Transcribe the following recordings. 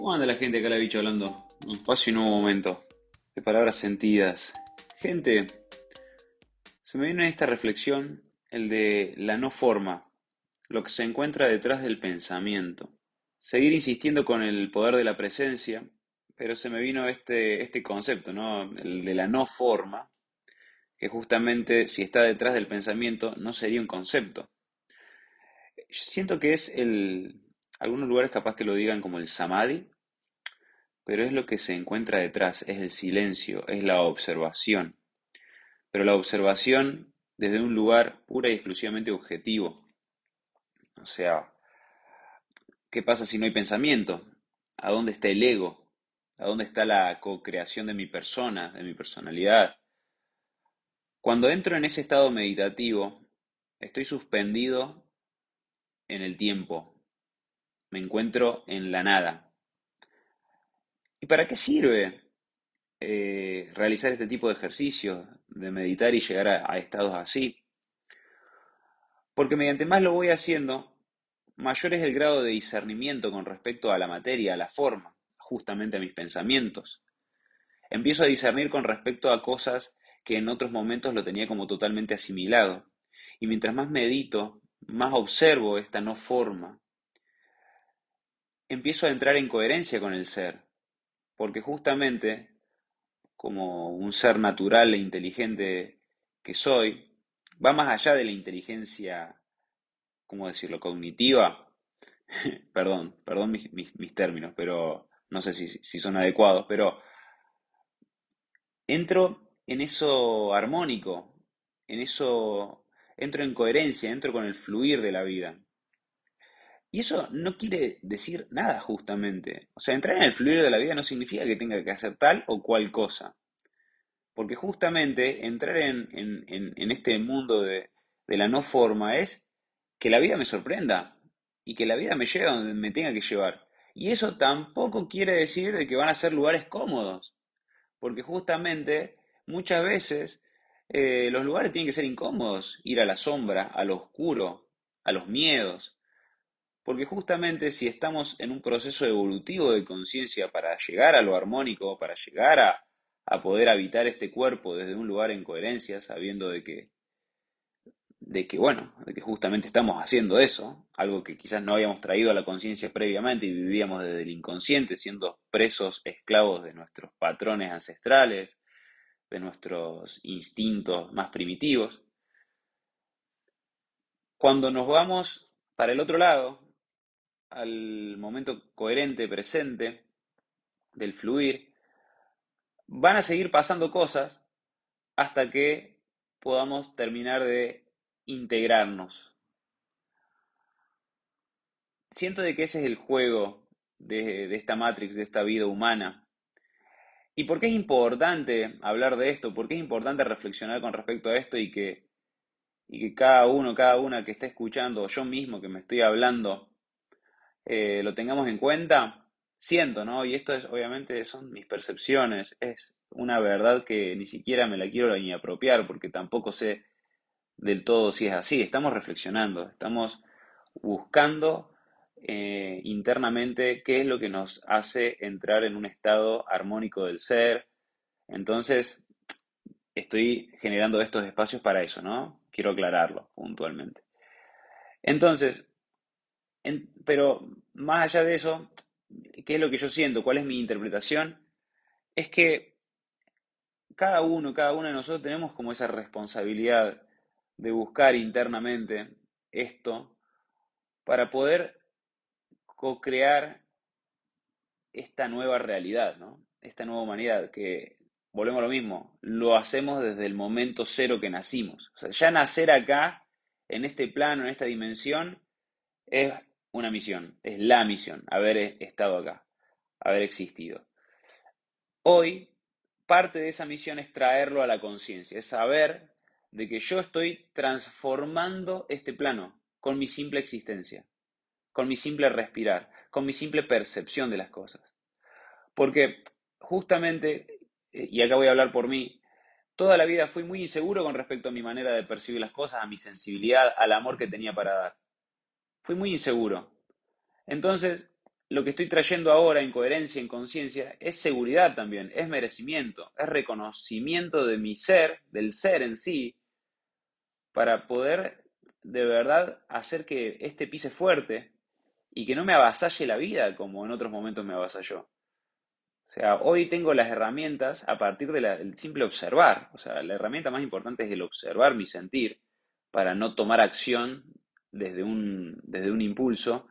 ¿Cómo anda la gente acá la bicho hablando? Un espacio y nuevo momento. De palabras sentidas. Gente, se me viene esta reflexión el de la no forma, lo que se encuentra detrás del pensamiento. Seguir insistiendo con el poder de la presencia, pero se me vino este, este concepto, ¿no? El de la no forma, que justamente si está detrás del pensamiento no sería un concepto. Siento que es el, algunos lugares capaz que lo digan como el samadhi, pero es lo que se encuentra detrás, es el silencio, es la observación. Pero la observación desde un lugar pura y exclusivamente objetivo. O sea, ¿qué pasa si no hay pensamiento? ¿A dónde está el ego? ¿A dónde está la co-creación de mi persona, de mi personalidad? Cuando entro en ese estado meditativo, estoy suspendido en el tiempo, me encuentro en la nada. ¿Y para qué sirve eh, realizar este tipo de ejercicios, de meditar y llegar a, a estados así? Porque mediante más lo voy haciendo, mayor es el grado de discernimiento con respecto a la materia, a la forma, justamente a mis pensamientos. Empiezo a discernir con respecto a cosas que en otros momentos lo tenía como totalmente asimilado. Y mientras más medito, más observo esta no forma, empiezo a entrar en coherencia con el ser, porque justamente como un ser natural e inteligente que soy, va más allá de la inteligencia, ¿cómo decirlo?, cognitiva. perdón, perdón mis, términos, pero no sé si, si son adecuados, pero entro en eso armónico, en eso, entro en coherencia, entro con el fluir de la vida. Y eso no quiere decir nada justamente. O sea, entrar en el fluir de la vida no significa que tenga que hacer tal o cual cosa. Porque justamente entrar en, este mundo de, de, la no forma es que la vida me sorprenda y que la vida me lleve donde me tenga que llevar. Y eso tampoco quiere decir de que van a ser lugares cómodos. Porque justamente muchas veces eh, los lugares tienen que ser incómodos. Ir a la sombra, a lo oscuro, a los miedos. Porque justamente si estamos en un proceso evolutivo de conciencia para llegar a lo armónico, para llegar a, poder habitar este cuerpo desde un lugar en coherencia, sabiendo de que, de que, bueno, de que justamente estamos haciendo eso, algo que quizás no habíamos traído a la conciencia previamente y vivíamos desde el inconsciente, siendo presos, esclavos de nuestros patrones ancestrales, de nuestros instintos más primitivos. Cuando nos vamos para el otro lado, al momento coherente, presente, del fluir, van a seguir pasando cosas hasta que podamos terminar de integrarnos. Siento de que ese es el juego de, de esta Matrix, de esta vida humana. ¿Y por qué es importante hablar de esto? ¿Por qué es importante reflexionar con respecto a esto y que, y que cada uno, cada una que esté escuchando, o yo mismo que me estoy hablando, eh, lo tengamos en cuenta, siento, ¿no? Y esto es, obviamente, son mis percepciones, es una verdad que ni siquiera me la quiero ni apropiar porque tampoco sé del todo si es así. Estamos reflexionando, estamos buscando eh, internamente qué es lo que nos hace entrar en un estado armónico del ser. Entonces, estoy generando estos espacios para eso, ¿no? Quiero aclararlo puntualmente. Entonces, pero más allá de eso, ¿qué es lo que yo siento? ¿Cuál es mi interpretación? Es que cada uno, cada una de nosotros tenemos como esa responsabilidad de buscar internamente esto para poder co-crear esta nueva realidad, ¿no? Esta nueva humanidad que, volvemos a lo mismo, lo hacemos desde el momento cero que nacimos. Ya nacer acá, en este plano, en esta dimensión, es una misión, es la misión, haber estado acá, haber existido. Hoy, parte de esa misión es traerlo a la conciencia, es saber de que yo estoy transformando este plano con mi simple existencia, con mi simple respirar, con mi simple percepción de las cosas. Porque justamente, eh, y acá voy a hablar por mí, toda la vida fui muy inseguro con respecto a mi manera de percibir las cosas, a mi sensibilidad, al amor que tenía para dar. Fui muy inseguro. Entonces, lo que estoy trayendo ahora en coherencia, en conciencia, es seguridad también, es merecimiento, es reconocimiento de mi ser, del ser en sí, para poder de verdad hacer que este pise fuerte y que no me avasalle la vida como en otros momentos me avasalló. O sea, hoy tengo las herramientas a partir del simple observar. O sea, la herramienta más importante es el observar mi sentir para no tomar acción desde un, desde un impulso,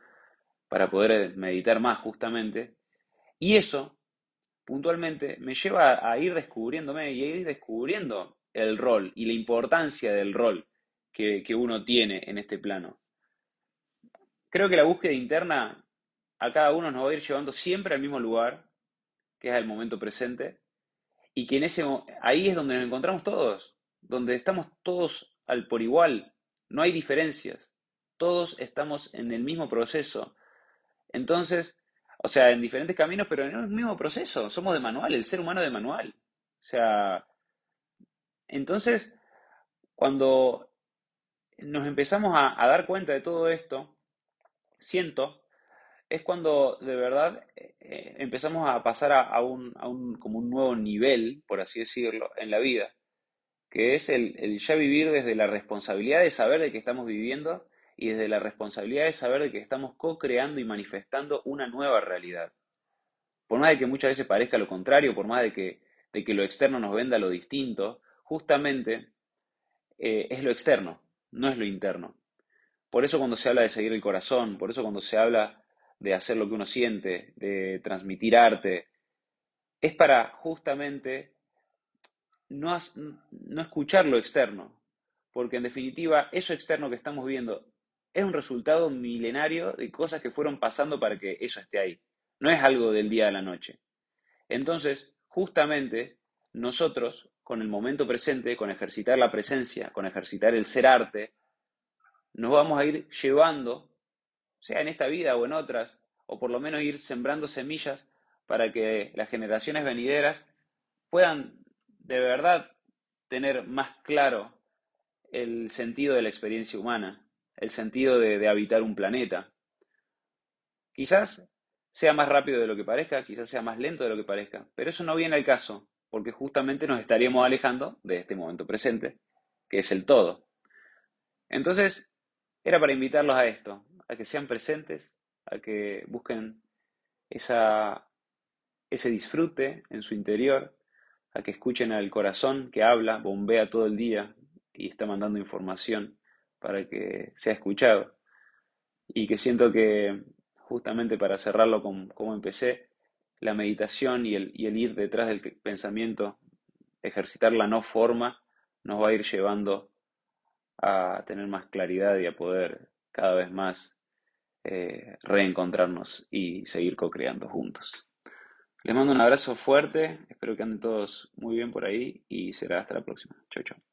para poder meditar más justamente. Y eso, puntualmente, me lleva a ir descubriéndome y a ir descubriendo el rol y la importancia del rol que, que uno tiene en este plano. Creo que la búsqueda interna a cada uno nos va a ir llevando siempre al mismo lugar, que es el momento presente, y que en ese ahí es donde nos encontramos todos, donde estamos todos al por igual, no hay diferencias, todos estamos en el mismo proceso. Entonces, o sea, en diferentes caminos, pero en el mismo proceso, somos de manual, el ser humano de manual. O sea, entonces, cuando nos empezamos a, dar cuenta de todo esto, siento es cuando de verdad eh, eh, empezamos a pasar a, un, a, un, como un nuevo nivel, por así decirlo, en la vida, que es el, el, ya vivir desde la responsabilidad de saber de que estamos viviendo y desde la responsabilidad de saber de que estamos co-creando y manifestando una nueva realidad. Por más de que muchas veces parezca lo contrario, por más de que, de que lo externo nos venda lo distinto, justamente eh, es lo externo, no es lo interno. Por eso cuando se habla de seguir el corazón, por eso cuando se habla de hacer lo que uno siente, de transmitir arte, es para justamente no, no escuchar lo externo, porque en definitiva eso externo que estamos viendo es un resultado milenario de cosas que fueron pasando para que eso esté ahí. No es algo del día a la noche. Entonces, justamente, nosotros, con el momento presente, con ejercitar la presencia, con ejercitar el ser arte, nos vamos a ir llevando sea en esta vida o en otras, o por lo menos ir sembrando semillas para que las generaciones venideras puedan de verdad tener más claro el sentido de la experiencia humana, el sentido de, habitar un planeta. Quizás sea más rápido de lo que parezca, quizás sea más lento de lo que parezca, pero eso no viene al caso, porque justamente nos estaríamos alejando de este momento presente, que es el todo. Entonces, era para invitarlos a esto, a que sean presentes, a que busquen esa, ese disfrute en su interior, a que escuchen al corazón que habla, bombea todo el día y está mandando información para que sea escuchado. Y que siento que, justamente para cerrarlo como, empecé, la meditación y el, y el ir detrás del pensamiento, ejercitar la no forma, nos va a ir llevando a tener más claridad y a poder cada vez más eh, reencontrarnos y seguir co-creando juntos. Les mando un abrazo fuerte, espero que anden todos muy bien por ahí y será hasta la próxima. Chau, chau.